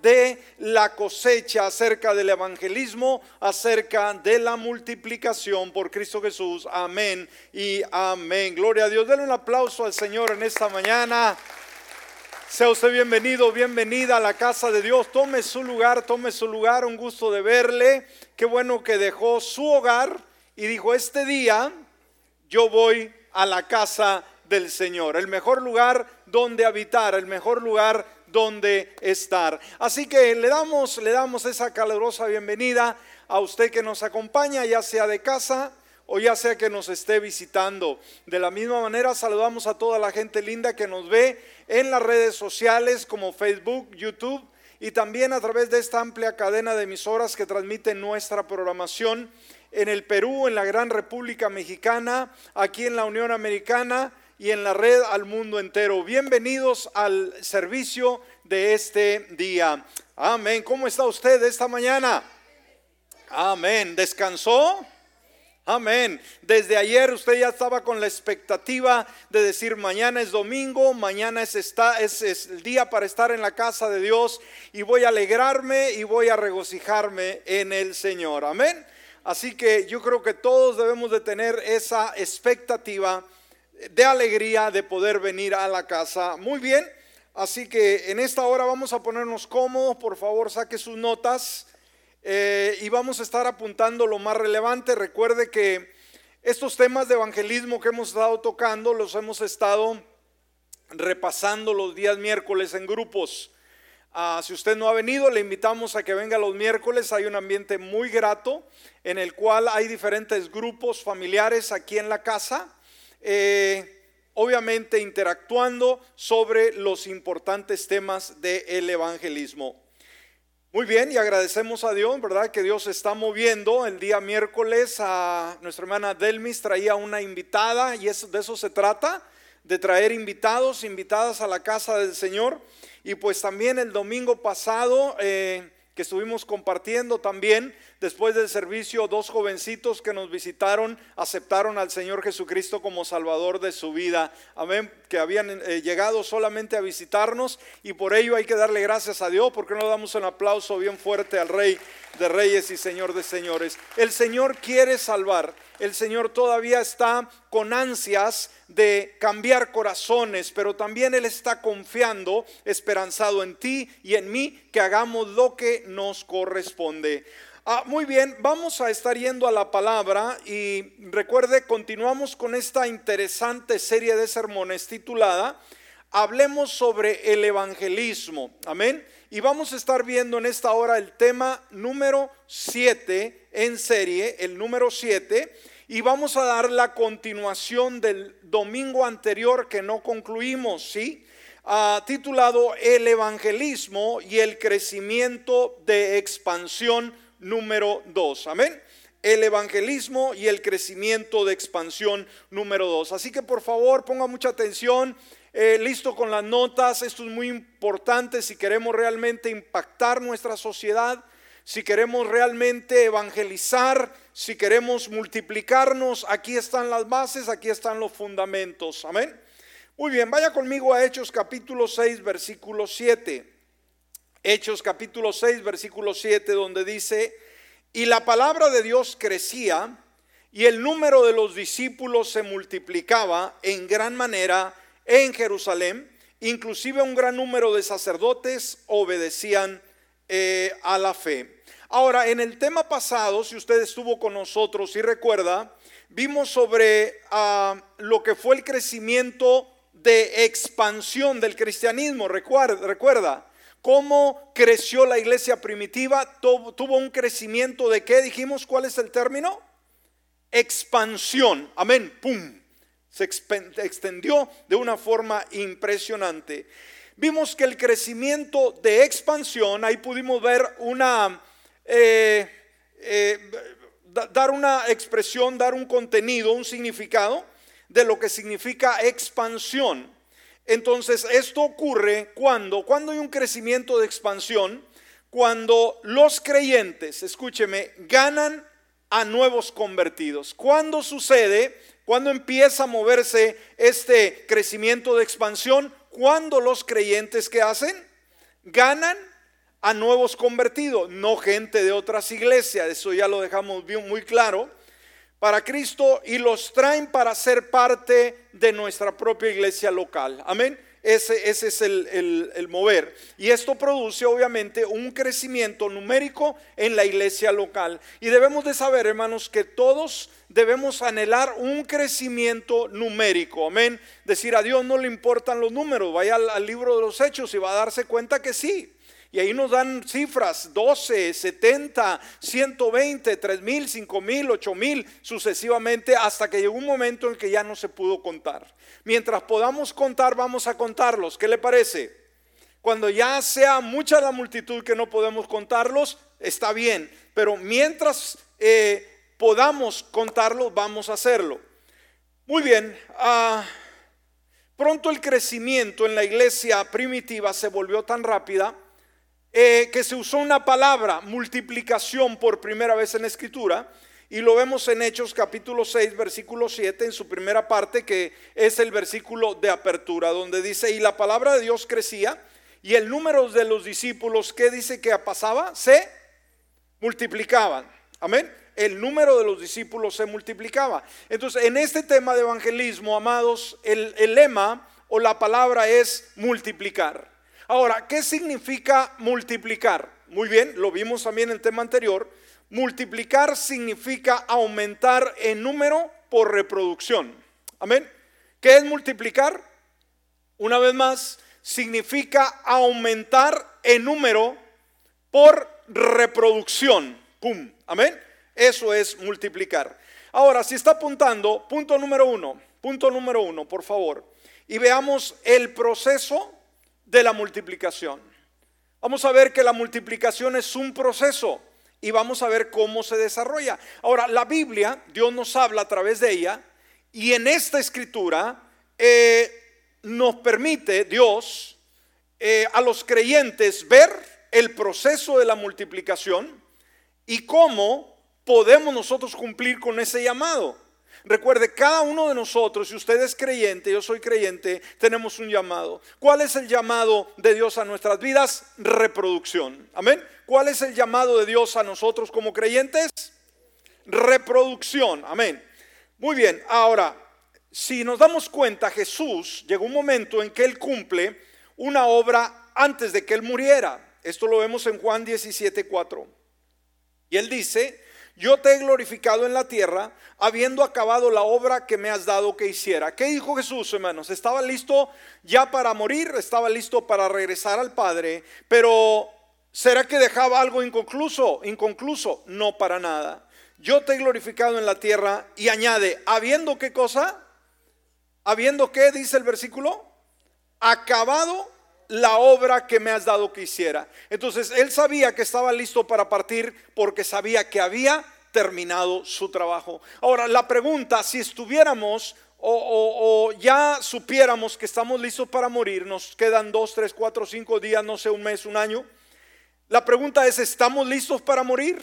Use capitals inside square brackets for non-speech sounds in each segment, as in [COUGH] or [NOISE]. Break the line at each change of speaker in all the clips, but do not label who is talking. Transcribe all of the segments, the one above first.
de la cosecha, acerca del evangelismo, acerca de la multiplicación por Cristo Jesús. Amén y amén. Gloria a Dios. Denle un aplauso al Señor en esta mañana. Sea usted bienvenido, bienvenida a la casa de Dios. Tome su lugar, tome su lugar. Un gusto de verle. Qué bueno que dejó su hogar y dijo, este día yo voy a la casa del Señor. El mejor lugar donde habitar, el mejor lugar donde estar. Así que le damos, le damos esa calurosa bienvenida a usted que nos acompaña, ya sea de casa o ya sea que nos esté visitando. De la misma manera saludamos a toda la gente linda que nos ve en las redes sociales como Facebook, YouTube y también a través de esta amplia cadena de emisoras que transmiten nuestra programación en el Perú, en la Gran República Mexicana, aquí en la Unión Americana y en la red al mundo entero. Bienvenidos al servicio de este día. Amén. ¿Cómo está usted esta mañana? Amén. ¿Descansó? Amén. Desde ayer usted ya estaba con la expectativa de decir mañana es domingo, mañana es, está, es, es, el día para estar en la casa de Dios y voy a alegrarme y voy a regocijarme en el Señor. Amén. Así que yo creo que todos debemos de tener esa expectativa de alegría de poder venir a la casa. Muy bien, así que en esta hora vamos a ponernos cómodos, por favor saque sus notas eh, y vamos a estar apuntando lo más relevante. Recuerde que estos temas de evangelismo que hemos estado tocando los hemos estado repasando los días miércoles en grupos. Ah, si usted no ha venido, le invitamos a que venga los miércoles. Hay un ambiente muy grato en el cual hay diferentes grupos familiares aquí en la casa eh, obviamente interactuando sobre los importantes temas del evangelismo. Muy bien, y agradecemos a Dios, ¿verdad? Que Dios está moviendo. El día miércoles a nuestra hermana Delmis traía una invitada y de eso se trata, de traer invitados, invitadas a la casa del Señor. Y pues también el domingo pasado... Eh, que estuvimos compartiendo también. Después del servicio, dos jovencitos que nos visitaron aceptaron al Señor Jesucristo como Salvador de su vida. Amén. Que habían eh, llegado solamente a visitarnos y por ello hay que darle gracias a Dios. porque no damos un aplauso bien fuerte al Rey de Reyes y Señor de Señores? El Señor quiere salvar. El Señor todavía está con ansias de cambiar corazones, pero también Él está confiando, esperanzado en ti y en mí, que hagamos lo que nos corresponde. Ah, muy bien, vamos a estar yendo a la palabra y recuerde, continuamos con esta interesante serie de sermones titulada Hablemos sobre el evangelismo. Amén. Y vamos a estar viendo en esta hora el tema número 7 en serie, el número 7 y vamos a dar la continuación del domingo anterior que no concluimos, ¿sí? Ah, titulado El evangelismo y el crecimiento de expansión número 2. Amén. El evangelismo y el crecimiento de expansión número 2. Así que por favor ponga mucha atención. Eh, listo con las notas, esto es muy importante si queremos realmente impactar nuestra sociedad, si queremos realmente evangelizar, si queremos multiplicarnos, aquí están las bases, aquí están los fundamentos. Amén. Muy bien, vaya conmigo a Hechos capítulo 6, versículo 7. Hechos capítulo 6, versículo 7, donde dice, y la palabra de Dios crecía y el número de los discípulos se multiplicaba en gran manera en Jerusalén. Inclusive un gran número de sacerdotes obedecían eh, a la fe. Ahora, en el tema pasado, si usted estuvo con nosotros y recuerda, vimos sobre ah, lo que fue el crecimiento de expansión del cristianismo. Recuerda, recuerda cómo creció la iglesia primitiva, tuvo un crecimiento de qué dijimos, ¿cuál es el término? Expansión. Amén. Pum. Se extendió de una forma impresionante. Vimos que el crecimiento de expansión, ahí pudimos ver una eh, eh, dar una expresión, dar un contenido, un significado de lo que significa expansión. Entonces, esto ocurre cuando, cuando hay un crecimiento de expansión, cuando los creyentes, escúcheme, ganan a nuevos convertidos. ¿Cuándo sucede? ¿Cuándo empieza a moverse este crecimiento de expansión? Cuando los creyentes que hacen ganan a nuevos convertidos, no gente de otras iglesias, eso ya lo dejamos muy claro, para Cristo y los traen para ser parte de nuestra propia iglesia local. Amén. Ese, ese es el, el, mover. Y esto produce obviamente un crecimiento numérico en la iglesia local. Y debemos de saber, hermanos, que todos debemos anhelar un crecimiento numérico. Amén. Decir a Dios no le importan los números. Vaya al, libro de los hechos y va a darse cuenta que sí. Y ahí nos dan cifras, 12, 70, 120, 3 mil, 5 mil, 8 mil, sucesivamente, hasta que llegó un momento en que ya no se pudo contar. Mientras podamos contar, vamos a contarlos. ¿Qué le parece? Cuando ya sea mucha la multitud que no podemos contarlos, está bien. Pero mientras eh, podamos contarlos, vamos a hacerlo. Muy bien. Ah, pronto el crecimiento en la iglesia primitiva se volvió tan rápida eh, que se usó una palabra, multiplicación, por primera vez en escritura. Y lo vemos en Hechos capítulo 6, versículo 7, en su primera parte, que es el versículo de apertura, donde dice, y la palabra de Dios crecía, y el número de los discípulos, ¿qué dice que pasaba? Se multiplicaban. Amén. El número de los discípulos se multiplicaba. Entonces, en este tema de evangelismo, amados, el lema o la palabra es multiplicar. Ahora, ¿qué significa multiplicar? Muy bien, lo vimos también en el tema anterior. Multiplicar significa aumentar en número por reproducción. Amén. ¿Qué es multiplicar? Una vez más, significa aumentar en número por reproducción. ¡Pum! Amén. Eso es multiplicar. Ahora, si está apuntando, punto número uno, punto número uno, por favor, y veamos el proceso de la multiplicación. Vamos a ver que la multiplicación es un proceso y vamos a ver cómo se desarrolla. Ahora, la Biblia, Dios nos habla a través de ella y en esta escritura eh, nos permite Dios eh, a los creyentes ver el proceso de la multiplicación y cómo podemos nosotros cumplir con ese llamado. Recuerde, cada uno de nosotros, si usted es creyente, yo soy creyente, tenemos un llamado. ¿Cuál es el llamado de Dios a nuestras vidas? Reproducción. Amén. ¿Cuál es el llamado de Dios a nosotros como creyentes? Reproducción. Amén. Muy bien, ahora, si nos damos cuenta, Jesús llegó un momento en que Él cumple una obra antes de que Él muriera. Esto lo vemos en Juan 17, 4. Y Él dice, yo te he glorificado en la tierra, habiendo acabado la obra que me has dado que hiciera. ¿Qué dijo Jesús, hermanos? Estaba listo ya para morir, estaba listo para regresar al Padre, pero ¿será que dejaba algo inconcluso? Inconcluso, no para nada. Yo te he glorificado en la tierra y añade, habiendo qué cosa? Habiendo qué, dice el versículo, acabado la obra que me has dado que hiciera. Entonces él sabía que estaba listo para partir porque sabía que había terminado su trabajo. Ahora, la pregunta, si estuviéramos o, ya supiéramos que estamos listos para morir, nos quedan dos, tres, cuatro, cinco días, no sé, un mes, un año. La pregunta es, ¿estamos listos para morir?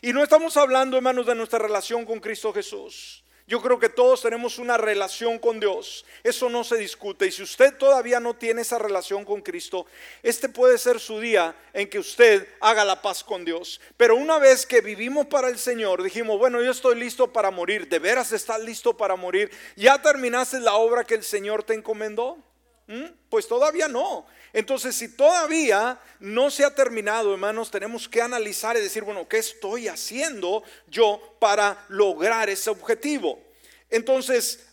Y no estamos hablando, hermanos, de nuestra relación con Cristo Jesús. Yo creo que todos tenemos una relación con Dios. Eso no se discute. Y si usted todavía no tiene esa relación con Cristo, este puede ser su día en que usted haga la paz con Dios. Pero una vez que vivimos para el Señor, dijimos, bueno, yo estoy listo para morir. ¿De veras estás listo para morir? ¿Ya terminaste la obra que el Señor te encomendó? ¿Mm? Pues todavía no. Entonces, si todavía no se ha terminado, hermanos, tenemos que analizar y decir, bueno, ¿qué estoy haciendo yo para lograr ese objetivo? Entonces,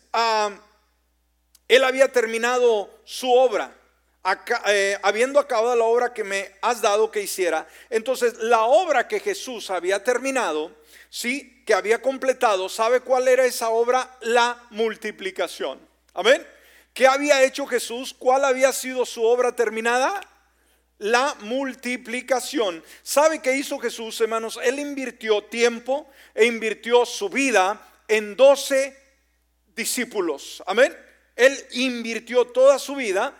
él había terminado su obra. Eh, habiendo acabado la obra que me has dado que hiciera, entonces la obra que Jesús había terminado, sí, que había completado, ¿sabe cuál era esa obra? La multiplicación. Amén. ¿Qué había hecho Jesús? ¿Cuál había sido su obra terminada? La multiplicación. ¿Sabe qué hizo Jesús, hermanos? Él invirtió tiempo e invirtió su vida en 12 discípulos. Amén. Él invirtió toda su vida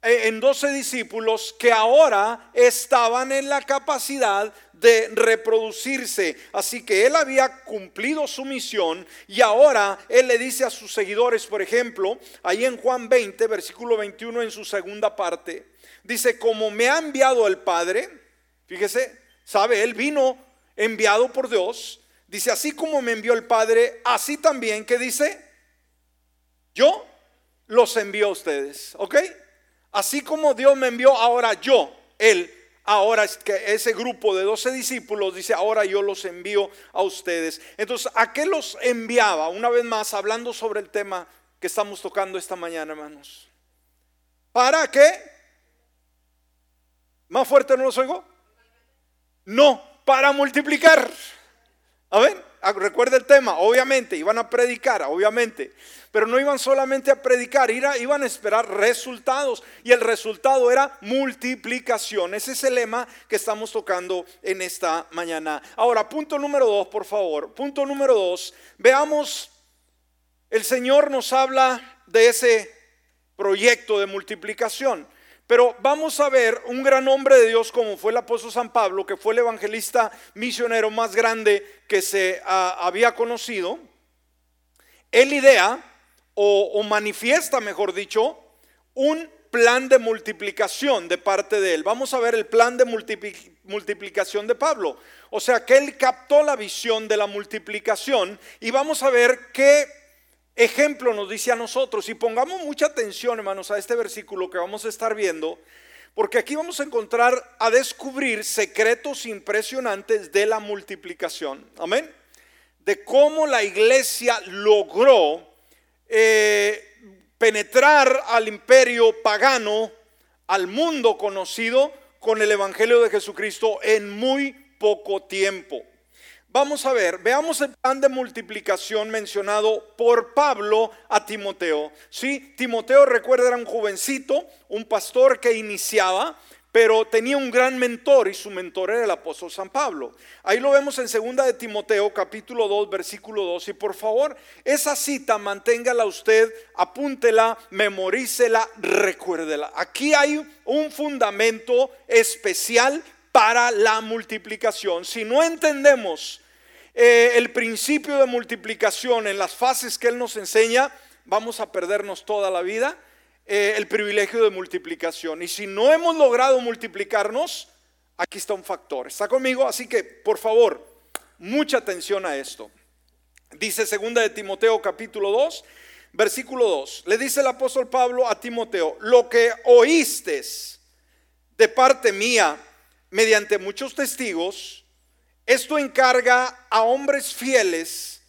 eh, en 12 discípulos que ahora estaban en la capacidad de reproducirse. Así que él había cumplido su misión y ahora él le dice a sus seguidores, por ejemplo, ahí en Juan 20, versículo 21 en su segunda parte, Dice, como me ha enviado el Padre, fíjese, sabe, él vino enviado por Dios. Dice, así como me envió el Padre, así también, ¿qué dice? Yo los envío a ustedes, ¿ok? Así como Dios me envió, ahora yo, Él, ahora es que ese grupo de 12 discípulos dice, ahora yo los envío a ustedes. Entonces, ¿a qué los enviaba? Una vez más, hablando sobre el tema que estamos tocando esta mañana, hermanos. ¿Para qué? ¿Más fuerte no los oigo? No, para multiplicar. A ver, recuerda el tema, obviamente, iban a predicar, obviamente, pero no iban solamente a predicar, iban a esperar resultados y el resultado era multiplicación. Ese es el lema que estamos tocando en esta mañana. Ahora, punto número dos, por favor. Punto número dos, veamos, el Señor nos habla de ese proyecto de multiplicación. Pero vamos a ver un gran hombre de Dios como fue el apóstol San Pablo, que fue el evangelista misionero más grande que se ah, había conocido. Él idea o, o manifiesta, mejor dicho, un plan de multiplicación de parte de él. Vamos a ver el plan de multiplicación de Pablo. O sea que él captó la visión de la multiplicación y vamos a ver qué ejemplo nos dice a nosotros. Y pongamos mucha atención, hermanos, a este versículo que vamos a estar viendo, porque aquí vamos a encontrar a descubrir secretos impresionantes de la multiplicación. Amén. De cómo la iglesia logró eh, penetrar al imperio pagano, al mundo conocido, con el Evangelio de Jesucristo en muy poco tiempo. Vamos a ver, veamos el plan de multiplicación mencionado por Pablo a Timoteo. Sí, Timoteo recuerda era un jovencito, un pastor que iniciaba, pero tenía un gran mentor y su mentor era el apóstol San Pablo. Ahí lo vemos en segunda de Timoteo capítulo 2 versículo 2 y por favor, esa cita manténgala usted, apúntela, memorícela, recuérdela. Aquí hay un fundamento especial para la multiplicación. Si no entendemos eh, el principio de multiplicación en las fases que Él nos enseña, vamos a perdernos toda la vida eh, el privilegio de multiplicación. Y si no hemos logrado multiplicarnos, aquí está un factor. ¿Está conmigo? Así que, por favor, mucha atención a esto. Dice segunda de Timoteo capítulo 2, versículo 2. Le dice el apóstol Pablo a Timoteo, lo que oíste de parte mía mediante muchos testigos, esto encarga a hombres fieles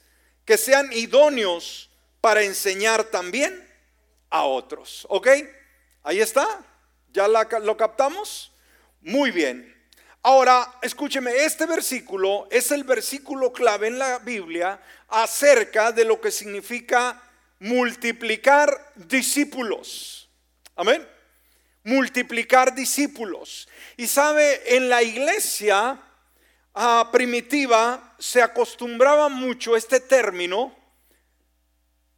que sean idóneos para enseñar también a otros. ¿Ok? Ahí está. ¿Ya lo captamos? Muy bien. Ahora, escúcheme, este versículo es el versículo clave en la Biblia acerca de lo que significa multiplicar discípulos. Amén multiplicar discípulos. Y sabe, en la iglesia ah, primitiva se acostumbraba mucho este término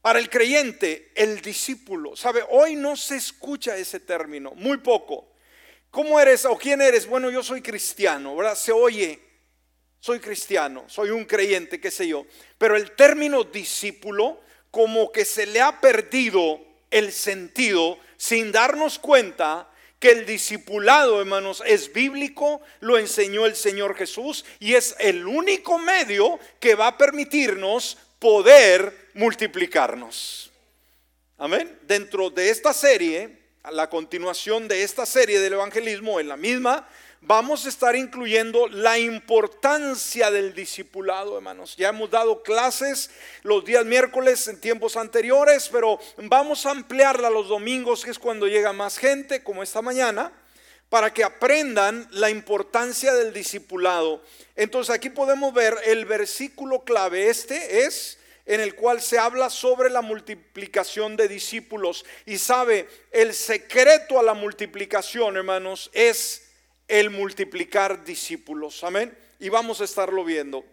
para el creyente, el discípulo. Sabe, hoy no se escucha ese término, muy poco. ¿Cómo eres o quién eres? Bueno, yo soy cristiano, ¿verdad? Se oye, soy cristiano, soy un creyente, qué sé yo. Pero el término discípulo, como que se le ha perdido el sentido sin darnos cuenta que el discipulado, hermanos, es bíblico, lo enseñó el Señor Jesús y es el único medio que va a permitirnos poder multiplicarnos. Amén. Dentro de esta serie, a la continuación de esta serie del evangelismo, en la misma vamos a estar incluyendo la importancia del discipulado, hermanos. Ya hemos dado clases los días miércoles en tiempos anteriores, pero vamos a ampliarla los domingos, que es cuando llega más gente, como esta mañana, para que aprendan la importancia del discipulado. Entonces aquí podemos ver el versículo clave, este es en el cual se habla sobre la multiplicación de discípulos. Y sabe, el secreto a la multiplicación, hermanos, es el multiplicar discípulos. Amén. Y vamos a estarlo viendo.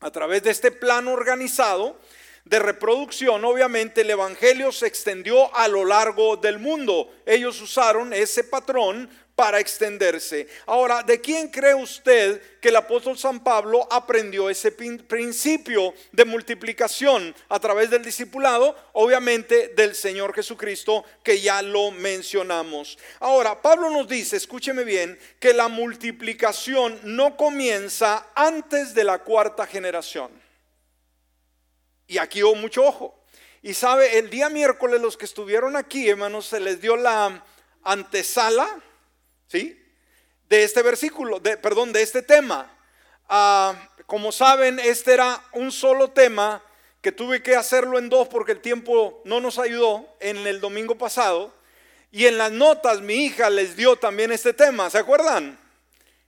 A través de este plan organizado de reproducción, obviamente el Evangelio se extendió a lo largo del mundo. Ellos usaron ese patrón para extenderse. Ahora, ¿de quién cree usted que el apóstol San Pablo aprendió ese principio de multiplicación a través del discipulado? Obviamente del Señor Jesucristo, que ya lo mencionamos. Ahora, Pablo nos dice, escúcheme bien, que la multiplicación no comienza antes de la cuarta generación. Y aquí hubo mucho ojo. Y sabe, el día miércoles los que estuvieron aquí, hermanos, se les dio la antesala ¿sí? De este versículo, de, perdón, de este tema. Ah, como saben, este era un solo tema que tuve que hacerlo en dos porque el tiempo no nos ayudó en el domingo pasado. Y en las notas mi hija les dio también este tema, ¿se acuerdan?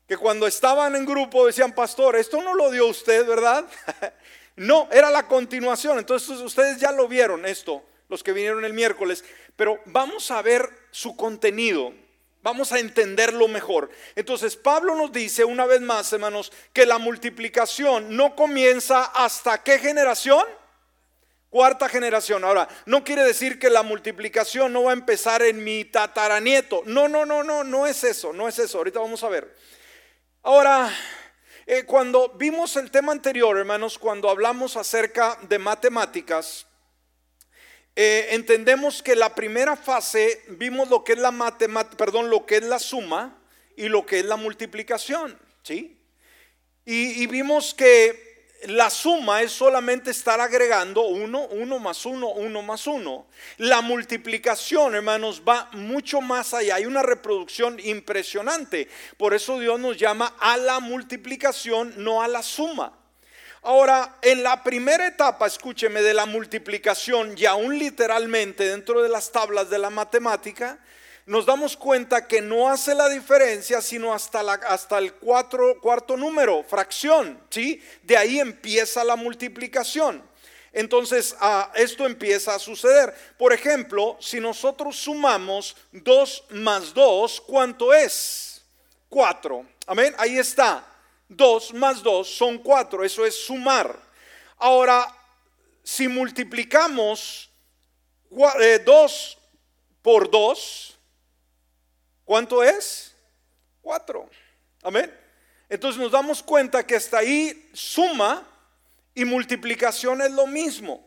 Que cuando estaban en grupo decían, pastor, esto no lo dio usted, ¿verdad? [LAUGHS] no, era la continuación. Entonces ustedes ya lo vieron esto, los que vinieron el miércoles. Pero vamos a ver su contenido. Vamos a entenderlo mejor. Entonces Pablo nos dice una vez más, hermanos, que la multiplicación no comienza hasta qué generación? Cuarta generación. Ahora, no quiere decir que la multiplicación no va a empezar en mi tataranieto. No, no, no, no, no es eso, no es eso. Ahorita vamos a ver. Ahora, eh, cuando vimos el tema anterior, hermanos, cuando hablamos acerca de matemáticas, eh, entendemos que la primera fase vimos lo que es la matemática, perdón, lo que es la suma y lo que es la multiplicación, ¿sí? Y, y vimos que la suma es solamente estar agregando uno, uno más uno, uno más uno. La multiplicación, hermanos, va mucho más allá. Hay una reproducción impresionante. Por eso Dios nos llama a la multiplicación, no a la suma. Ahora, en la primera etapa, escúcheme, de la multiplicación, y aún literalmente dentro de las tablas de la matemática, nos damos cuenta que no hace la diferencia sino hasta, el cuarto número, fracción, ¿sí? De ahí empieza la multiplicación. Entonces, ah, esto empieza a suceder. Por ejemplo, si nosotros sumamos 2 más 2, ¿cuánto es? 4. Amén, ahí está. 2 más 2 son 4, eso es sumar. Ahora, si multiplicamos 2 eh, por 2, ¿cuánto es? 4. Amén. Entonces nos damos cuenta que hasta ahí suma y multiplicación es lo mismo.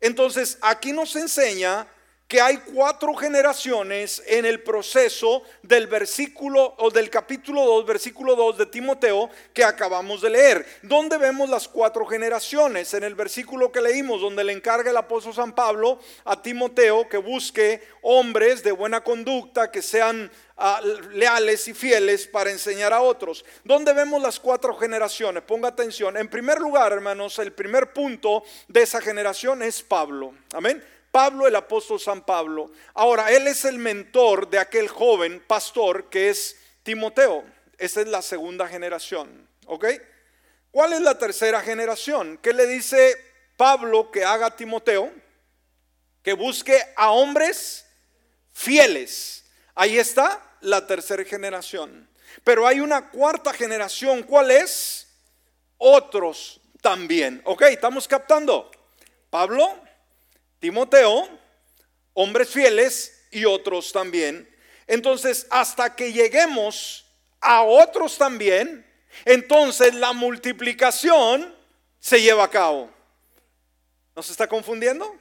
Entonces aquí nos enseña que hay cuatro generaciones en el proceso del versículo o del capítulo 2, versículo 2 de Timoteo que acabamos de leer. ¿Dónde vemos las cuatro generaciones? En el versículo que leímos, donde le encarga el apóstol San Pablo a Timoteo que busque hombres de buena conducta, que sean ah, leales y fieles para enseñar a otros. ¿Dónde vemos las cuatro generaciones? Ponga atención. En primer lugar, hermanos, el primer punto de esa generación es Pablo. Amén. Pablo, el apóstol San Pablo. Ahora, él es el mentor de aquel joven pastor que es Timoteo. Esa es la segunda generación. ¿Ok? ¿Cuál es la tercera generación? ¿Qué le dice Pablo que haga Timoteo? Que busque a hombres fieles. Ahí está la tercera generación. Pero hay una cuarta generación. ¿Cuál es? Otros también. ¿Ok? ¿Estamos captando? Pablo, Timoteo, hombres fieles y otros también. Entonces, hasta que lleguemos a otros también, entonces la multiplicación se lleva a cabo. ¿No se está confundiendo?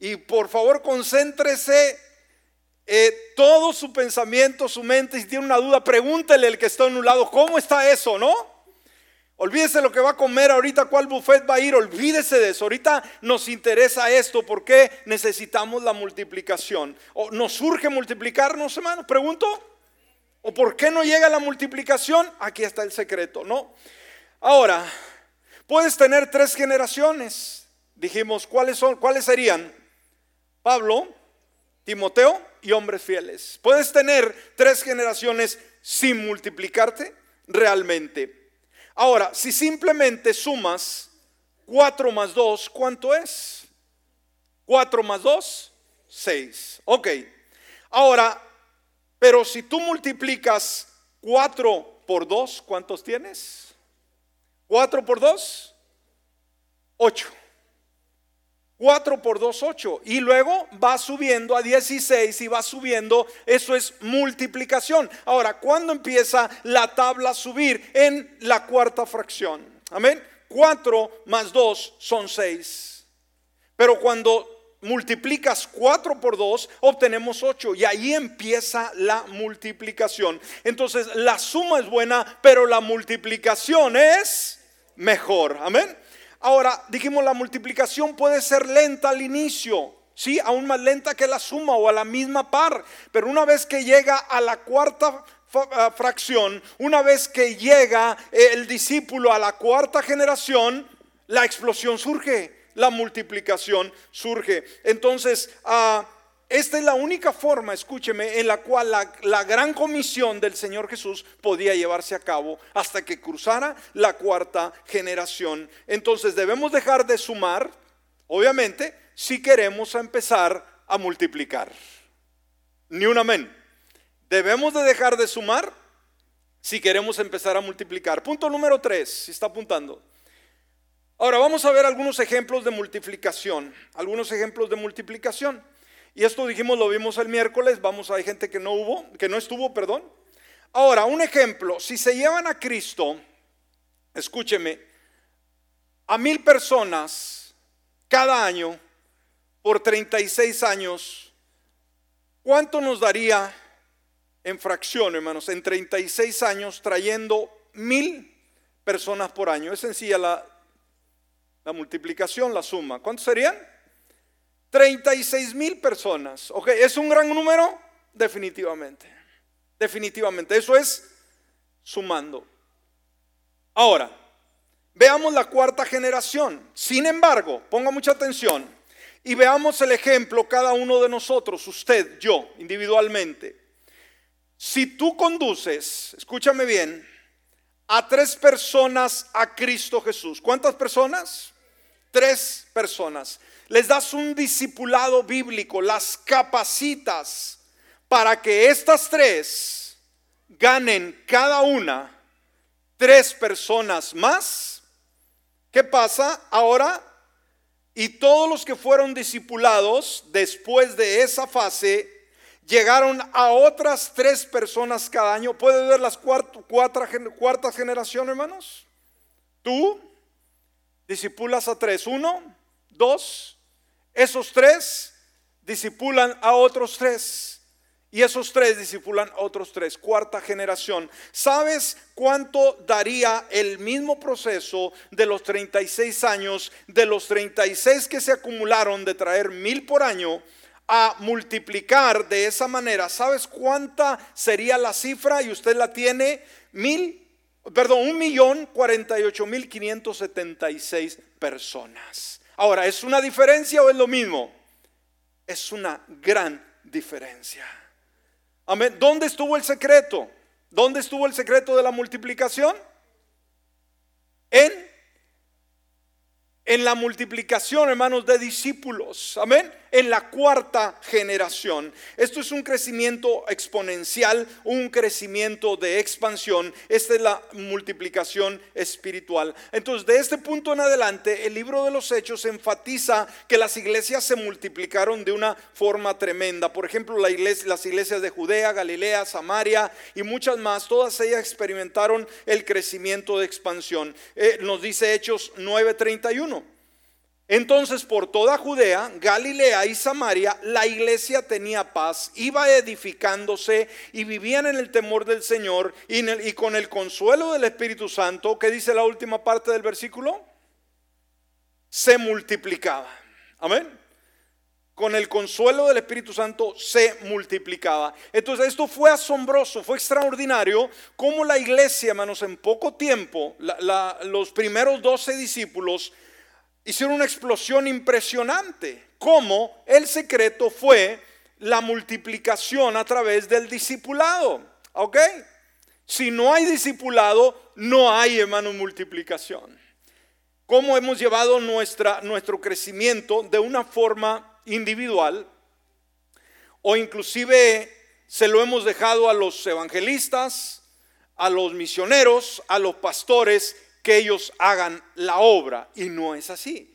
Y por favor, concéntrese eh, todo su pensamiento, su mente. Si tiene una duda, pregúntele al que está en un lado, ¿cómo está eso, no? Olvídese lo que va a comer ahorita, cuál buffet va a ir, olvídese de eso. Ahorita nos interesa esto porque necesitamos la multiplicación. ¿O nos surge multiplicarnos, hermano? Pregunto. ¿O por qué no llega la multiplicación? Aquí está el secreto, ¿no? Ahora, puedes tener tres generaciones. Dijimos, ¿cuáles son? ¿Cuáles serían? Pablo, Timoteo y hombres fieles. Puedes tener tres generaciones sin multiplicarte realmente. Ahora, si simplemente sumas 4 más 2, ¿cuánto es? 4 más 2, 6. Ok. Ahora, pero si tú multiplicas 4 por 2, ¿cuántos tienes? 4 por 2, 8. 4 por 2, 8. Y luego va subiendo a 16 y va subiendo. Eso es multiplicación. Ahora, ¿cuándo empieza la tabla a subir? En la cuarta fracción. Amén. 4 más 2 son 6. Pero cuando multiplicas 4 por 2, obtenemos 8 y ahí empieza la multiplicación. Entonces la suma es buena, pero la multiplicación es mejor. Amén. Ahora, dijimos, la multiplicación puede ser lenta al inicio, sí, aún más lenta que la suma o a la misma par, pero una vez que llega a la cuarta ah, fracción, una vez que llega el discípulo a la cuarta generación, la explosión surge la multiplicación surge. Entonces, ah, esta es la única forma, escúcheme, en la cual la, gran comisión del Señor Jesús podía llevarse a cabo hasta que cruzara la cuarta generación. Entonces debemos dejar de sumar, obviamente, si queremos empezar a multiplicar. Ni un amén. Debemos de dejar de sumar si queremos empezar a multiplicar. Punto número tres, si está apuntando. Ahora vamos a ver algunos ejemplos de multiplicación, algunos ejemplos de multiplicación. Y esto dijimos, lo vimos el miércoles, vamos, hay gente que no hubo, que no estuvo, perdón. Ahora, un ejemplo, si se llevan a Cristo, escúcheme, a mil personas cada año por 36 años, ¿cuánto nos daría en fracción, hermanos, en 36 años trayendo mil personas por año? Es sencilla la, la multiplicación, la suma. ¿Cuántos serían? 36 mil personas. ¿Ok? ¿Es un gran número? Definitivamente. Definitivamente. Eso es sumando. Ahora, veamos la cuarta generación. Sin embargo, ponga mucha atención y veamos el ejemplo cada uno de nosotros, usted, yo, individualmente. Si tú conduces, escúchame bien, a tres personas a Cristo Jesús, ¿cuántas personas? tres personas. Les das un discipulado bíblico, las capacitas para que estas tres ganen cada una tres personas más. ¿Qué pasa ahora? Y todos los que fueron discipulados después de esa fase llegaron a otras tres personas cada año. ¿Puede ver las cuarta, cuarta generación, hermanos? Tú, disipulas a tres. Uno, dos, esos tres disipulan a otros tres. Y esos tres disipulan a otros tres. Cuarta generación. ¿Sabes cuánto daría el mismo proceso de los 36 años, de los 36 que se acumularon de traer mil por año? a multiplicar de esa manera, ¿sabes cuánta sería la cifra? Y usted la tiene, mil perdón, un millón cuarenta y ocho mil quinientos setenta y seis personas. Ahora, ¿es una diferencia o es lo mismo? Es una gran diferencia. Amén. ¿Dónde estuvo el secreto? ¿Dónde estuvo el secreto de la multiplicación? En en la multiplicación, hermanos, de discípulos. Amén en la cuarta generación. Esto es un crecimiento exponencial, un crecimiento de expansión. Esta es la multiplicación espiritual. Entonces, de este punto en adelante, el libro de los Hechos enfatiza que las iglesias se multiplicaron de una forma tremenda. Por ejemplo, las iglesias de Judea, Galilea, Samaria y muchas más, todas ellas experimentaron el crecimiento de expansión. Eh, nos dice Hechos 9:31. Entonces por toda Judea, Galilea y Samaria la iglesia tenía paz, iba edificándose y vivían en el temor del Señor y, con el consuelo del Espíritu Santo, que dice la última parte del versículo, se multiplicaba. Amén. Con el consuelo del Espíritu Santo se multiplicaba. Entonces esto fue asombroso, fue extraordinario, como la iglesia, hermanos, en poco tiempo, los primeros doce discípulos, hicieron una explosión impresionante. Como el secreto fue la multiplicación a través del discipulado. ¿Ok? Si no hay discipulado, no hay, hermano, multiplicación. ¿Cómo hemos llevado nuestra, nuestro crecimiento de una forma individual? O inclusive se lo hemos dejado a los evangelistas, a los misioneros, a los pastores que ellos hagan la obra. Y no es así.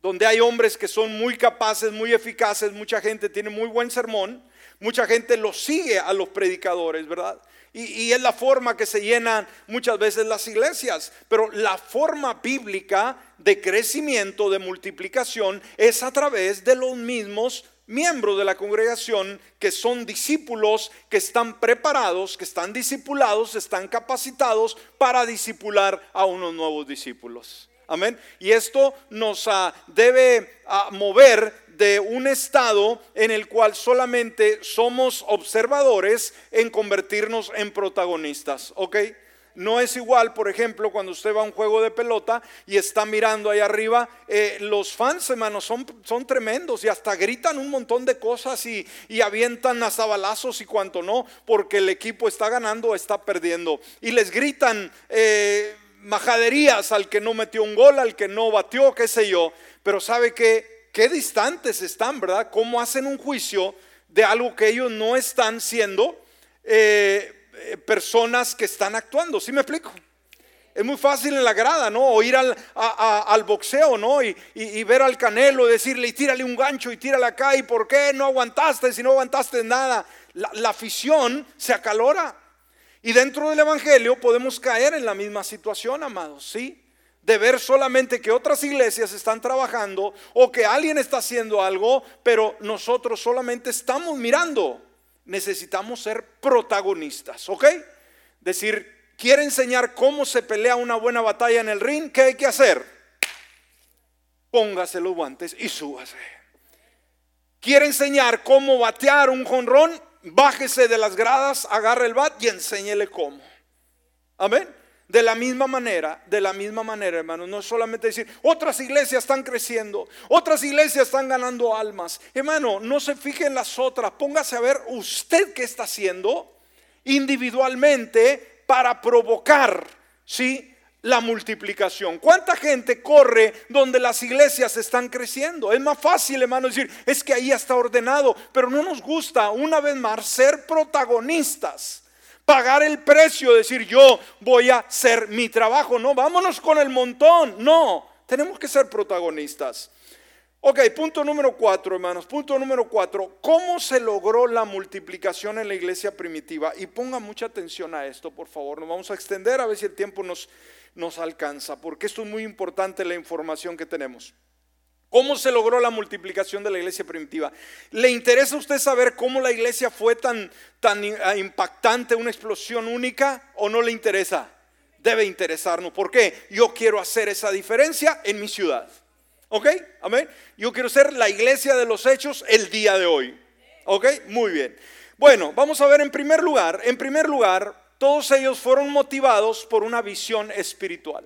donde hay hombres que son muy capaces, muy eficaces, mucha gente tiene muy buen sermón, mucha gente lo sigue a los predicadores, ¿verdad? Y, es la forma que se llenan muchas veces las iglesias. Pero la forma bíblica de crecimiento, de multiplicación, es a través de los mismos miembros de la congregación que son discípulos, que están preparados, que están discipulados, están capacitados para discipular a unos nuevos discípulos. Amén. Y esto nos ah, debe ah, mover de un estado en el cual solamente somos observadores en convertirnos en protagonistas, ¿ok? No es igual, por ejemplo, cuando usted va a un juego de pelota y está mirando ahí arriba, eh, los fans, hermanos, son, son tremendos y hasta gritan un montón de cosas y, avientan hasta balazos y cuanto no, porque el equipo está ganando o está perdiendo. Y les gritan eh, majaderías al que no metió un gol, al que no batió, qué sé yo. Pero sabe que qué distantes están, ¿verdad? ¿Cómo hacen un juicio de algo que ellos no están siendo eh, eh, personas que están actuando? ¿Sí me explico? Es muy fácil en la grada, ¿no? O ir al, al boxeo, ¿no? Y, ver al canelo, decirle, y tírale un gancho y tírale acá, ¿y por qué no aguantaste si no aguantaste nada? La, la afición se acalora. Y dentro del Evangelio podemos caer en la misma situación, amados, ¿sí? de ver solamente que otras iglesias están trabajando o que alguien está haciendo algo, pero nosotros solamente estamos mirando. Necesitamos ser protagonistas, ¿ok? Decir, quiere enseñar cómo se pelea una buena batalla en el ring, ¿qué hay que hacer? Póngase los guantes y súbase. Quiere enseñar cómo batear un jonrón, bájese de las gradas, agarre el bat y enséñele cómo. Amén. De la misma manera, de la misma manera, hermanos, no solamente decir, otras iglesias están creciendo, otras iglesias están ganando almas. Hermano, no se fije en las otras, póngase a ver usted qué está haciendo individualmente para provocar, ¿sí? La multiplicación. ¿Cuánta gente corre donde las iglesias están creciendo? Es más fácil, hermano, decir, es que ahí está ordenado, pero no nos gusta, una vez más, ser protagonistas pagar el precio, decir yo voy a hacer mi trabajo. No, vámonos con el montón. No, tenemos que ser protagonistas. Ok, punto número cuatro, hermanos. Punto número cuatro. ¿Cómo se logró la multiplicación en la iglesia primitiva? Y ponga mucha atención a esto, por favor. Nos vamos a extender a ver si el tiempo nos, nos alcanza, porque esto es muy importante la información que tenemos. ¿Cómo se logró la multiplicación de la iglesia primitiva? ¿Le interesa a usted saber cómo la iglesia fue tan, tan ah, impactante, una explosión única o no le interesa? Debe interesarnos. ¿Por qué? Yo quiero hacer esa diferencia en mi ciudad. ¿Ok? Amén. Yo quiero ser la iglesia de los hechos el día de hoy. ¿Ok? Muy bien. Bueno, vamos a ver en primer lugar, en primer lugar, todos ellos fueron motivados por una visión espiritual.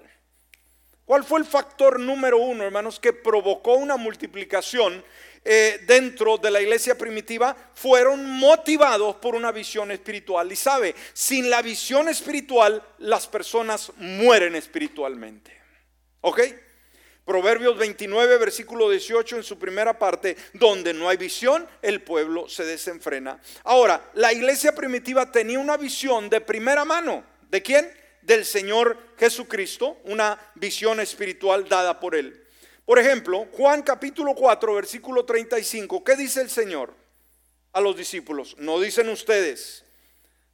¿Cuál fue el factor número uno, hermanos, que provocó una multiplicación eh, dentro de la iglesia primitiva? Fueron motivados por una visión espiritual. Y sabe, sin la visión espiritual, las personas mueren espiritualmente. ¿Ok? Proverbios 29, versículo 18 en su primera parte, donde no hay visión, el pueblo se desenfrena. Ahora, la iglesia primitiva tenía una visión de primera mano. ¿De quién? Del Señor Jesucristo, una visión espiritual dada por Él. Por ejemplo, Juan capítulo 4, versículo 35, ¿qué dice el Señor a los discípulos? No dicen ustedes,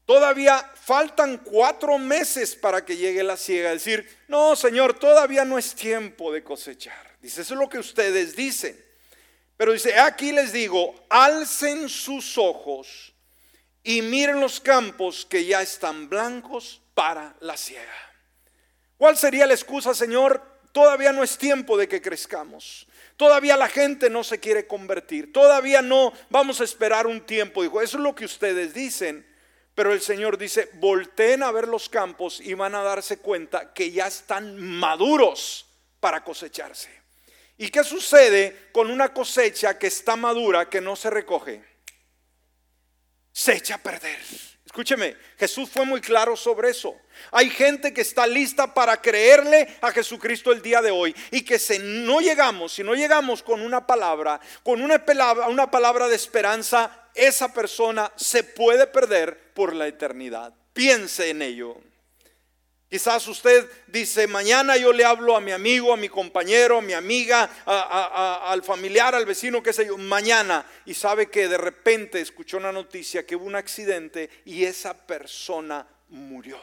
todavía faltan cuatro meses para que llegue la siega. Decir, no, Señor, todavía no es tiempo de cosechar. Dice, eso es lo que ustedes dicen. Pero dice, aquí les digo, alcen sus ojos y miren los campos que ya están blancos para la ciega. ¿Cuál sería la excusa, Señor? Todavía no es tiempo de que crezcamos. Todavía la gente no se quiere convertir. Todavía no vamos a esperar un tiempo. Dijo, eso es lo que ustedes dicen. Pero el Señor dice, volteen a ver los campos y van a darse cuenta que ya están maduros para cosecharse. ¿Y qué sucede con una cosecha que está madura, que no se recoge? Se echa a perder. Escúcheme, Jesús fue muy claro sobre eso. Hay gente que está lista para creerle a Jesucristo el día de hoy y que si no llegamos, si no llegamos con una palabra, con una palabra, una palabra de esperanza, esa persona se puede perder por la eternidad. Piense en ello. Quizás usted dice, mañana yo le hablo a mi amigo, a mi compañero, a mi amiga, al familiar, al vecino, qué sé yo, mañana. Y sabe que de repente escuchó una noticia que hubo un accidente y esa persona murió.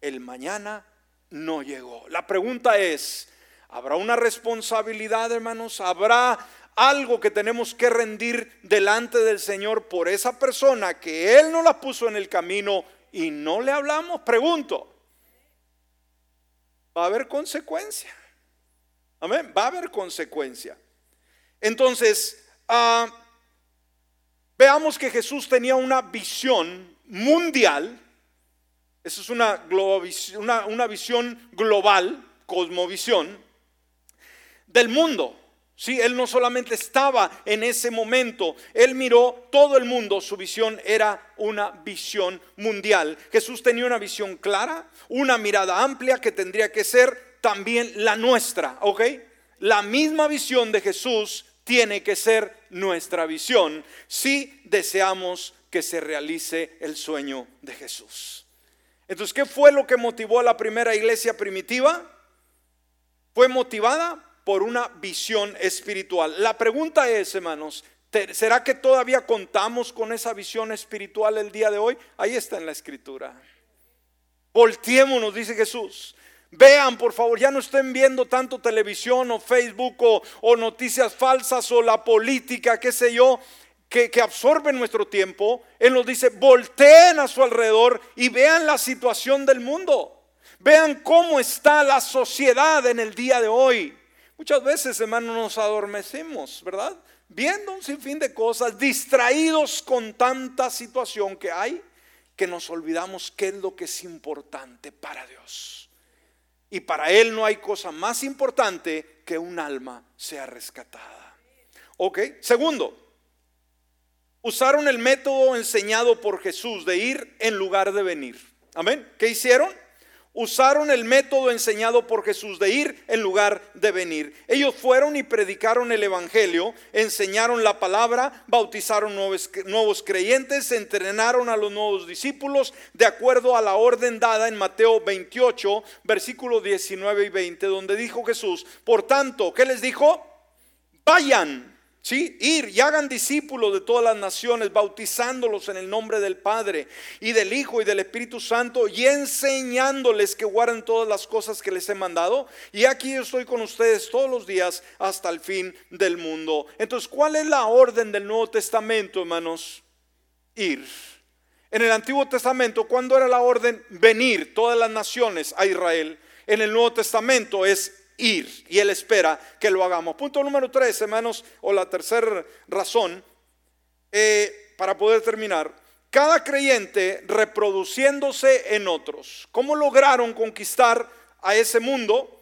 El mañana no llegó. La pregunta es, ¿habrá una responsabilidad, hermanos? ¿Habrá algo que tenemos que rendir delante del Señor por esa persona que Él no la puso en el camino y no le hablamos? Pregunto va a haber consecuencia. Amén, va a haber consecuencia. Entonces, ah, veamos que Jesús tenía una visión mundial. Esa es una, visión global, cosmovisión, del mundo. Sí, él no solamente estaba en ese momento, él miró todo el mundo, su visión era una visión mundial. Jesús tenía una visión clara, una mirada amplia que tendría que ser también la nuestra, ¿ok? La misma visión de Jesús tiene que ser nuestra visión si deseamos que se realice el sueño de Jesús. Entonces, ¿qué fue lo que motivó a la primera iglesia primitiva? Fue motivada por una visión espiritual. La pregunta es, hermanos, ¿será que todavía contamos con esa visión espiritual el día de hoy? Ahí está en la escritura. Volteémonos, dice Jesús. Vean, por favor, ya no estén viendo tanto televisión o Facebook o, noticias falsas o la política, qué sé yo, que, que, absorben nuestro tiempo. Él nos dice, volteen a su alrededor y vean la situación del mundo. Vean cómo está la sociedad en el día de hoy. Muchas veces, hermano, nos adormecemos, ¿verdad? Viendo un sinfín de cosas, distraídos con tanta situación que hay, que nos olvidamos qué es lo que es importante para Dios. Y para Él no hay cosa más importante que un alma sea rescatada. Ok, segundo, usaron el método enseñado por Jesús de ir en lugar de venir. Amén. ¿Qué hicieron? Usaron el método enseñado por Jesús de ir en lugar de venir. Ellos fueron y predicaron el Evangelio, enseñaron la palabra, bautizaron nuevos, creyentes, entrenaron a los nuevos discípulos de acuerdo a la orden dada en Mateo 28, versículos 19 y 20, donde dijo Jesús, por tanto, ¿qué les dijo? Vayan ¿Sí? Ir y hagan discípulos de todas las naciones, bautizándolos en el nombre del Padre y del Hijo y del Espíritu Santo y enseñándoles que guarden todas las cosas que les he mandado. Y aquí estoy con ustedes todos los días hasta el fin del mundo. Entonces, ¿cuál es la orden del Nuevo Testamento, hermanos? Ir. En el Antiguo Testamento, ¿cuándo era la orden? Venir todas las naciones a Israel. En el Nuevo Testamento es ir y Él espera que lo hagamos. Punto número tres, hermanos, o la tercera razón, eh, para poder terminar. Cada creyente reproduciéndose en otros. ¿Cómo lograron conquistar a ese mundo?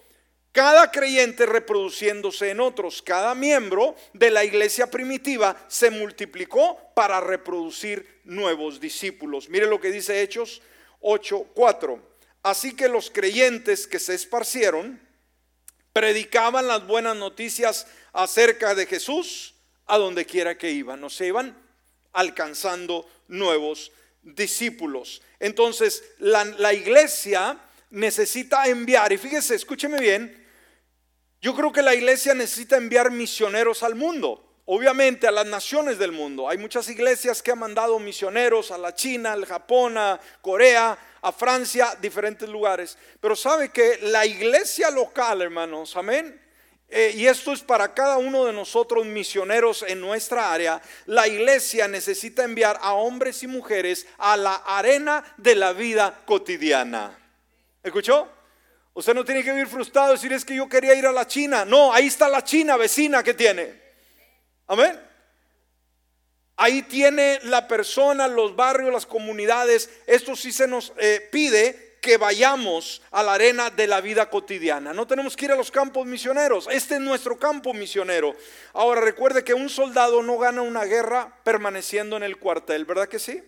Cada creyente reproduciéndose en otros. Cada miembro de la iglesia primitiva se multiplicó para reproducir nuevos discípulos. Mire lo que dice Hechos 8:4. Así que los creyentes que se esparcieron predicaban las buenas noticias acerca de Jesús a donde quiera que iban. No se iban alcanzando nuevos discípulos. Entonces, la, iglesia necesita enviar, y fíjese, escúcheme bien, yo creo que la iglesia necesita enviar misioneros al mundo. Obviamente a las naciones del mundo. Hay muchas iglesias que han mandado misioneros a la China, al Japón, a Corea, a Francia, diferentes lugares. Pero sabe que la iglesia local, hermanos, amén. Eh, y esto es para cada uno de nosotros misioneros en nuestra área. La iglesia necesita enviar a hombres y mujeres a la arena de la vida cotidiana. ¿Escuchó? Usted no tiene que vivir frustrado y decir es que yo quería ir a la China. No, ahí está la China vecina que tiene. Amén. Ahí tiene la persona, los barrios, las comunidades. Esto sí se nos eh, pide que vayamos a la arena de la vida cotidiana. No tenemos que ir a los campos misioneros. Este es nuestro campo misionero. Ahora recuerde que un soldado no gana una guerra permaneciendo en el cuartel, ¿verdad que sí?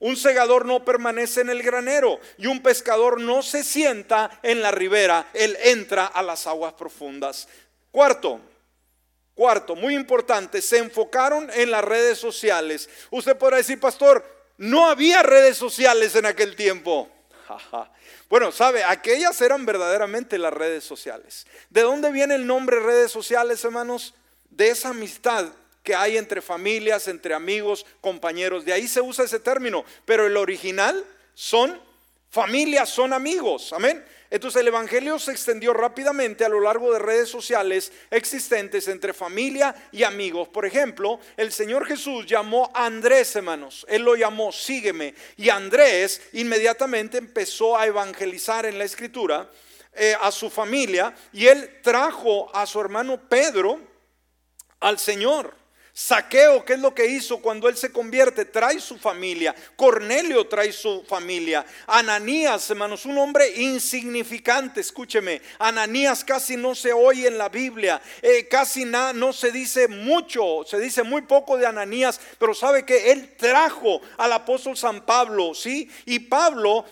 Un segador no permanece en el granero y un pescador no se sienta en la ribera, él entra a las aguas profundas. Cuarto, Cuarto, muy importante, se enfocaron en las redes sociales. Usted podrá decir, pastor, no había redes sociales en aquel tiempo. Bueno, sabe, aquellas eran verdaderamente las redes sociales. ¿De dónde viene el nombre redes sociales, hermanos? De esa amistad que hay entre familias, entre amigos, compañeros. De ahí se usa ese término. Pero el original son familias, son amigos. Amén. Entonces el Evangelio se extendió rápidamente a lo largo de redes sociales existentes entre familia y amigos. Por ejemplo, el Señor Jesús llamó a Andrés, hermanos. Él lo llamó, sígueme. Y Andrés inmediatamente empezó a evangelizar en la escritura eh, a su familia y él trajo a su hermano Pedro al Señor. Saqueo, ¿qué es lo que hizo cuando él se convierte? Trae su familia. Cornelio trae su familia. Ananías, hermanos, un hombre insignificante, escúcheme. Ananías casi no se oye en la Biblia. Eh, casi no se dice mucho, se dice muy poco de Ananías, pero sabe que él trajo al apóstol San Pablo, ¿sí? Y Pablo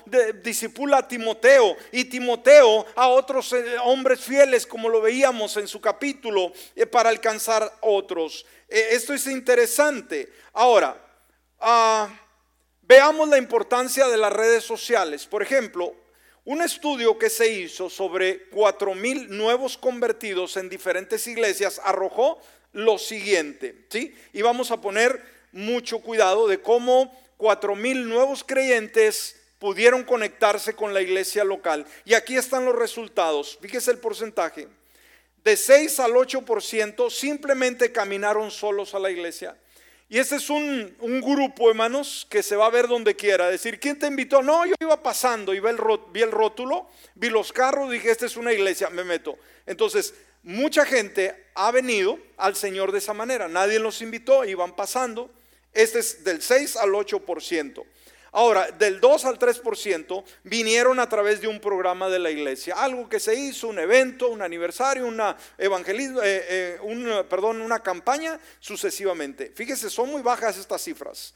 disipula a Timoteo y Timoteo a otros eh, hombres fieles, como lo veíamos en su capítulo, eh, para alcanzar otros. Eh, esto es interesante. Ahora, ah, veamos la importancia de las redes sociales. Por ejemplo, un estudio que se hizo sobre cuatro mil nuevos convertidos en diferentes iglesias arrojó lo siguiente, ¿sí? Y vamos a poner mucho cuidado de cómo cuatro mil nuevos creyentes pudieron conectarse con la iglesia local. Y aquí están los resultados. Fíjese el porcentaje de 6 al 8% simplemente caminaron solos a la iglesia. Y ese es un, grupo, hermanos, que se va a ver donde quiera. Decir, ¿quién te invitó? No, yo iba pasando y vi el, vi el rótulo, vi los carros, dije, esta es una iglesia, me meto. Entonces, mucha gente ha venido al Señor de esa manera. Nadie los invitó, iban pasando. Este es del 6 al 8%. Ahora, del 2 al 3% vinieron a través de un programa de la iglesia, algo que se hizo, un evento, un aniversario, una evangelismo, eh, eh, perdón, una campaña sucesivamente. Fíjese, son muy bajas estas cifras.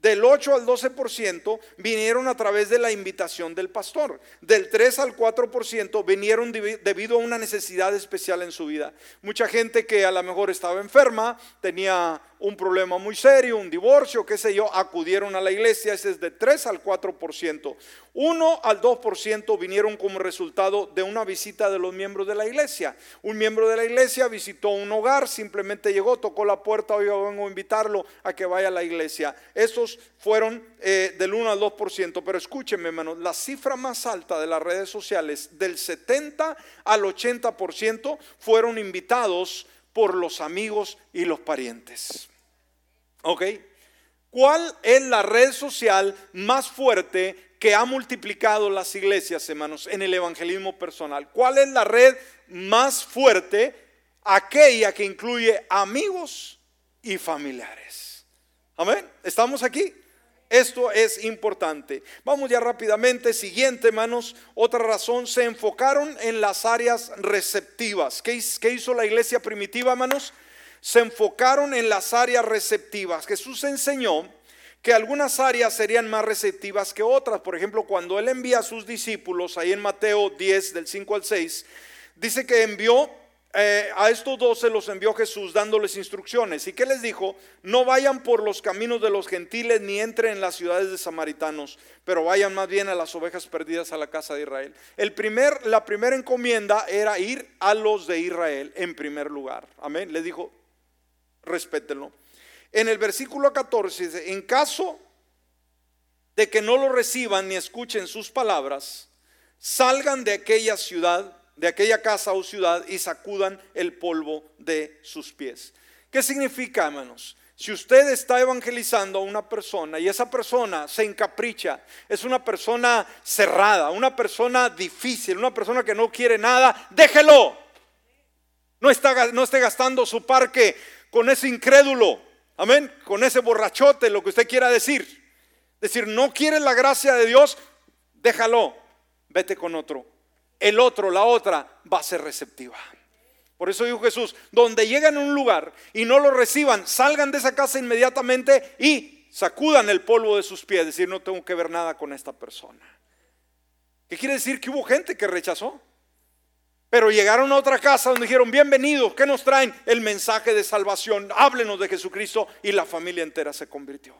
Del 8 al 12% vinieron a través de la invitación del pastor. Del 3 al 4% vinieron debido a una necesidad especial en su vida. Mucha gente que a lo mejor estaba enferma, tenía un problema muy serio, un divorcio, qué sé yo, acudieron a la iglesia, ese es de 3 al 4%. 1 al 2% vinieron como resultado de una visita de los miembros de la iglesia. Un miembro de la iglesia visitó un hogar, simplemente llegó, tocó la puerta, hoy vengo a invitarlo a que vaya a la iglesia. Esos fueron eh, del 1 al 2%, pero escúchenme hermanos, la cifra más alta de las redes sociales, del 70 al 80%, fueron invitados por los amigos y los parientes. ¿Ok? ¿Cuál es la red social más fuerte que ha multiplicado las iglesias, hermanos, en el evangelismo personal? ¿Cuál es la red más fuerte? Aquella que incluye amigos y familiares. Amén. ¿Estamos aquí? Esto es importante. Vamos ya rápidamente. Siguiente, hermanos. Otra razón, se enfocaron en las áreas receptivas. ¿Qué, hizo la iglesia primitiva, hermanos? Se enfocaron en las áreas receptivas. Jesús enseñó que algunas áreas serían más receptivas que otras. Por ejemplo, cuando él envía a sus discípulos, ahí en Mateo 10, del 5 al 6, dice que envió eh, a estos dos se los envió Jesús dándoles instrucciones. ¿Y qué les dijo? No vayan por los caminos de los gentiles ni entren en las ciudades de samaritanos, pero vayan más bien a las ovejas perdidas a la casa de Israel. El primer, la primera encomienda era ir a los de Israel en primer lugar. Amén. Les dijo, respétenlo. En el versículo 14 dice, en caso de que no lo reciban ni escuchen sus palabras, salgan de aquella ciudad, de aquella casa o ciudad y sacudan el polvo de sus pies. ¿Qué significa, hermanos? Si usted está evangelizando a una persona y esa persona se encapricha, es una persona cerrada, una persona difícil, una persona que no quiere nada, déjelo. No, está, no esté gastando su parque con ese incrédulo, amén, con ese borrachote, lo que usted quiera decir. Decir, no quieres la gracia de Dios, déjalo, vete con otro. El otro, la otra, va a ser receptiva. Por eso dijo Jesús, donde llegan a un lugar y no lo reciban, salgan de esa casa inmediatamente y sacudan el polvo de sus pies, decir, no tengo que ver nada con esta persona. ¿Qué quiere decir? Que hubo gente que rechazó. Pero llegaron a otra casa donde dijeron, bienvenidos, ¿qué nos traen? El mensaje de salvación, háblenos de Jesucristo y la familia entera se convirtió.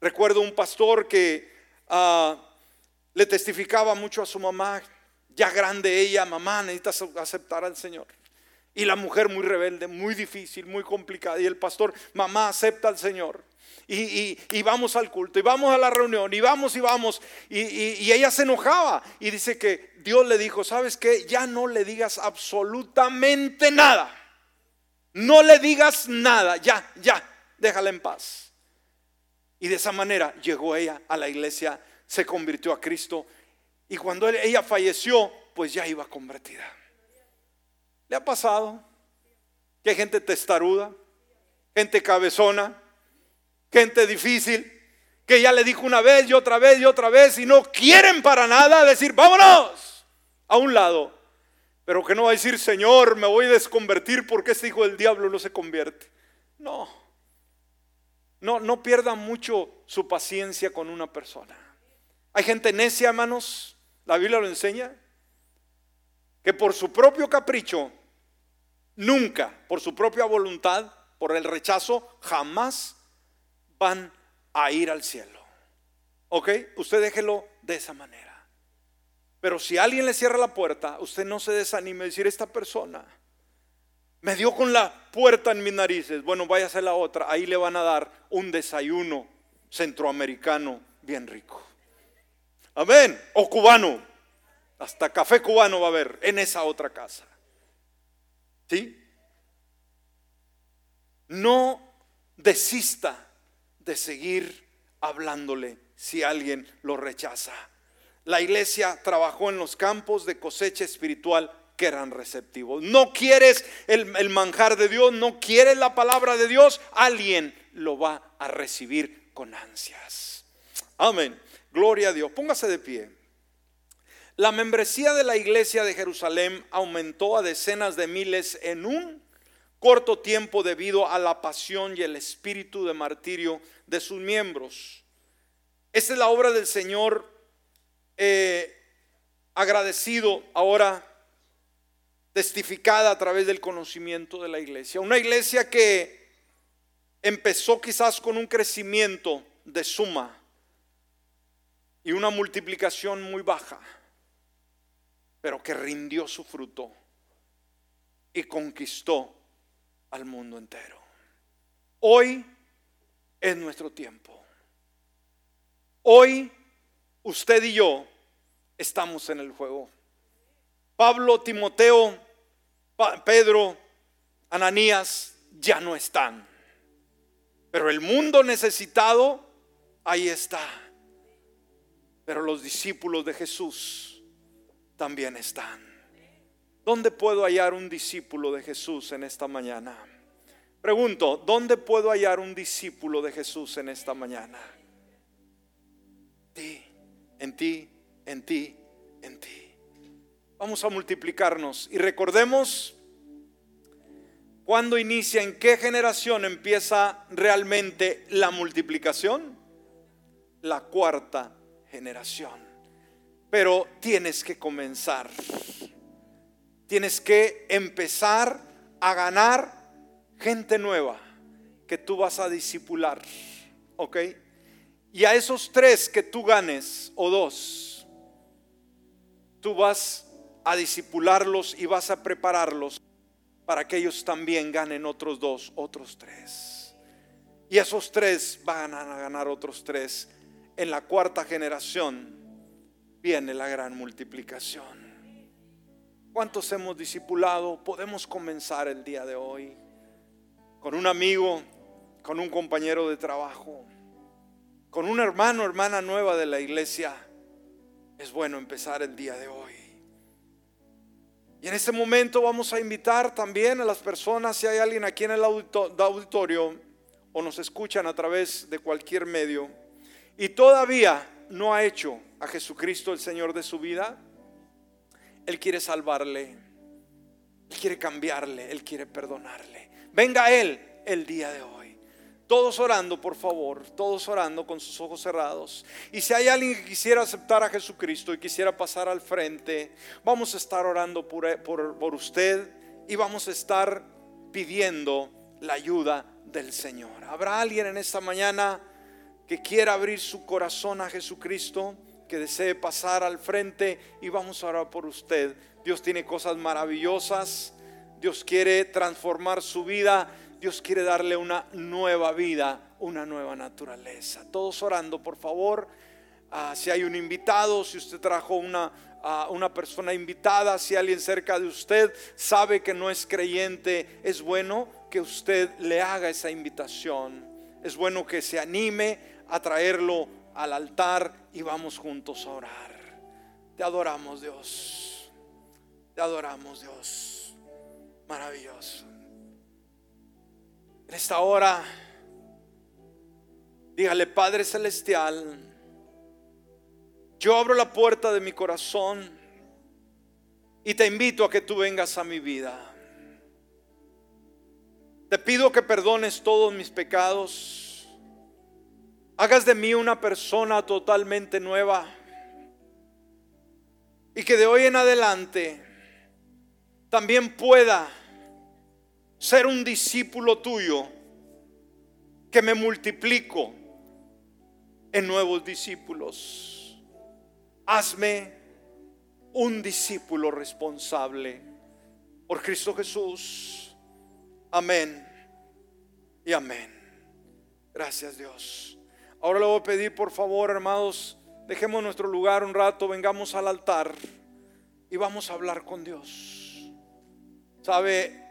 Recuerdo un pastor que ah, le testificaba mucho a su mamá, ya grande ella, mamá, necesitas aceptar al Señor. Y la mujer muy rebelde, muy difícil, muy complicada. Y el pastor, mamá, acepta al Señor. Y, vamos al culto, y vamos a la reunión, y vamos y vamos. Y, y, ella se enojaba y dice que Dios le dijo, ¿sabes qué? Ya no le digas absolutamente nada. No le digas nada, ya, ya, déjala en paz. Y de esa manera llegó ella a la iglesia, se convirtió a Cristo. Y cuando ella falleció, pues ya iba convertida. ¿Le ha pasado que hay gente testaruda, gente cabezona, gente difícil, que ya le dijo una vez y otra vez y otra vez y no quieren para nada decir, vámonos a un lado, pero que no va a decir, Señor, me voy a desconvertir porque este hijo del diablo no se convierte. No, no, no pierda mucho su paciencia con una persona. Hay gente necia, hermanos, la Biblia lo enseña, que por su propio capricho, nunca, por su propia voluntad, por el rechazo, jamás van a ir al cielo. ¿Ok? Usted déjelo de esa manera. Pero si alguien le cierra la puerta, usted no se desanime decir, esta persona me dio con la puerta en mis narices. Bueno, vaya a la otra. Ahí le van a dar un desayuno centroamericano bien rico. Amén. O cubano. Hasta café cubano va a haber en esa otra casa. ¿Sí? No desista de seguir hablándole si alguien lo rechaza. La iglesia trabajó en los campos de cosecha espiritual que eran receptivos. No quieres el, manjar de Dios, no quieres la palabra de Dios, alguien lo va a recibir con ansias. Amén. Gloria a Dios. Póngase de pie. La membresía de la iglesia de Jerusalén aumentó a decenas de miles en un corto tiempo debido a la pasión y el espíritu de martirio de sus miembros. Esta es la obra del Señor eh, agradecido ahora testificada a través del conocimiento de la iglesia. Una iglesia que empezó quizás con un crecimiento de suma y una multiplicación muy baja, pero que rindió su fruto y conquistó al mundo entero. Hoy es nuestro tiempo. Hoy usted y yo estamos en el juego. Pablo, Timoteo, Pedro, Ananías ya no están. Pero el mundo necesitado, ahí está. Pero los discípulos de Jesús también están. ¿Dónde puedo hallar un discípulo de Jesús en esta mañana? Pregunto, ¿dónde puedo hallar un discípulo de Jesús en esta mañana? Ti, en ti, en ti, en ti. Vamos a multiplicarnos y recordemos cuándo inicia, en qué generación empieza realmente la multiplicación. La cuarta generación. Pero tienes que comenzar. Tienes que empezar a ganar gente nueva que tú vas a disipular. ¿Ok? Y a esos tres que tú ganes, o dos, tú vas a disipularlos y vas a prepararlos para que ellos también ganen otros dos, otros tres. Y esos tres van a ganar otros tres. En la cuarta generación viene la gran multiplicación. ¿Cuántos hemos discipulado? Podemos comenzar el día de hoy con un amigo, con un compañero de trabajo, con un hermano, hermana nueva de la iglesia. Es bueno empezar el día de hoy. Y en este momento vamos a invitar también a las personas, si hay alguien aquí en el auditorio o nos escuchan a través de cualquier medio y todavía no ha hecho a Jesucristo el Señor de su vida, él quiere salvarle, Él quiere cambiarle, Él quiere perdonarle. Venga Él el día de hoy. Todos orando, por favor, todos orando con sus ojos cerrados. Y si hay alguien que quisiera aceptar a Jesucristo y quisiera pasar al frente, vamos a estar orando por, por usted y vamos a estar pidiendo la ayuda del Señor. ¿Habrá alguien en esta mañana que quiera abrir su corazón a Jesucristo? que desee pasar al frente y vamos a orar por usted. Dios tiene cosas maravillosas. Dios quiere transformar su vida. Dios quiere darle una nueva vida, una nueva naturaleza. Todos orando, por favor. Ah, si hay un invitado, si usted trajo una, ah, una persona invitada, si alguien cerca de usted sabe que no es creyente, es bueno que usted le haga esa invitación. Es bueno que se anime a traerlo al altar y vamos juntos a orar. Te adoramos Dios. Te adoramos Dios. Maravilloso. En esta hora, dígale Padre Celestial, yo abro la puerta de mi corazón y te invito a que tú vengas a mi vida. Te pido que perdones todos mis pecados hagas de mí una persona totalmente nueva y que de hoy en adelante también pueda ser un discípulo tuyo que me multiplico en nuevos discípulos. Hazme un discípulo responsable por Cristo Jesús. Amén y amén. Gracias Dios. Ahora le voy a pedir, por favor, hermanos, dejemos nuestro lugar un rato, vengamos al altar y vamos a hablar con Dios. ¿Sabe?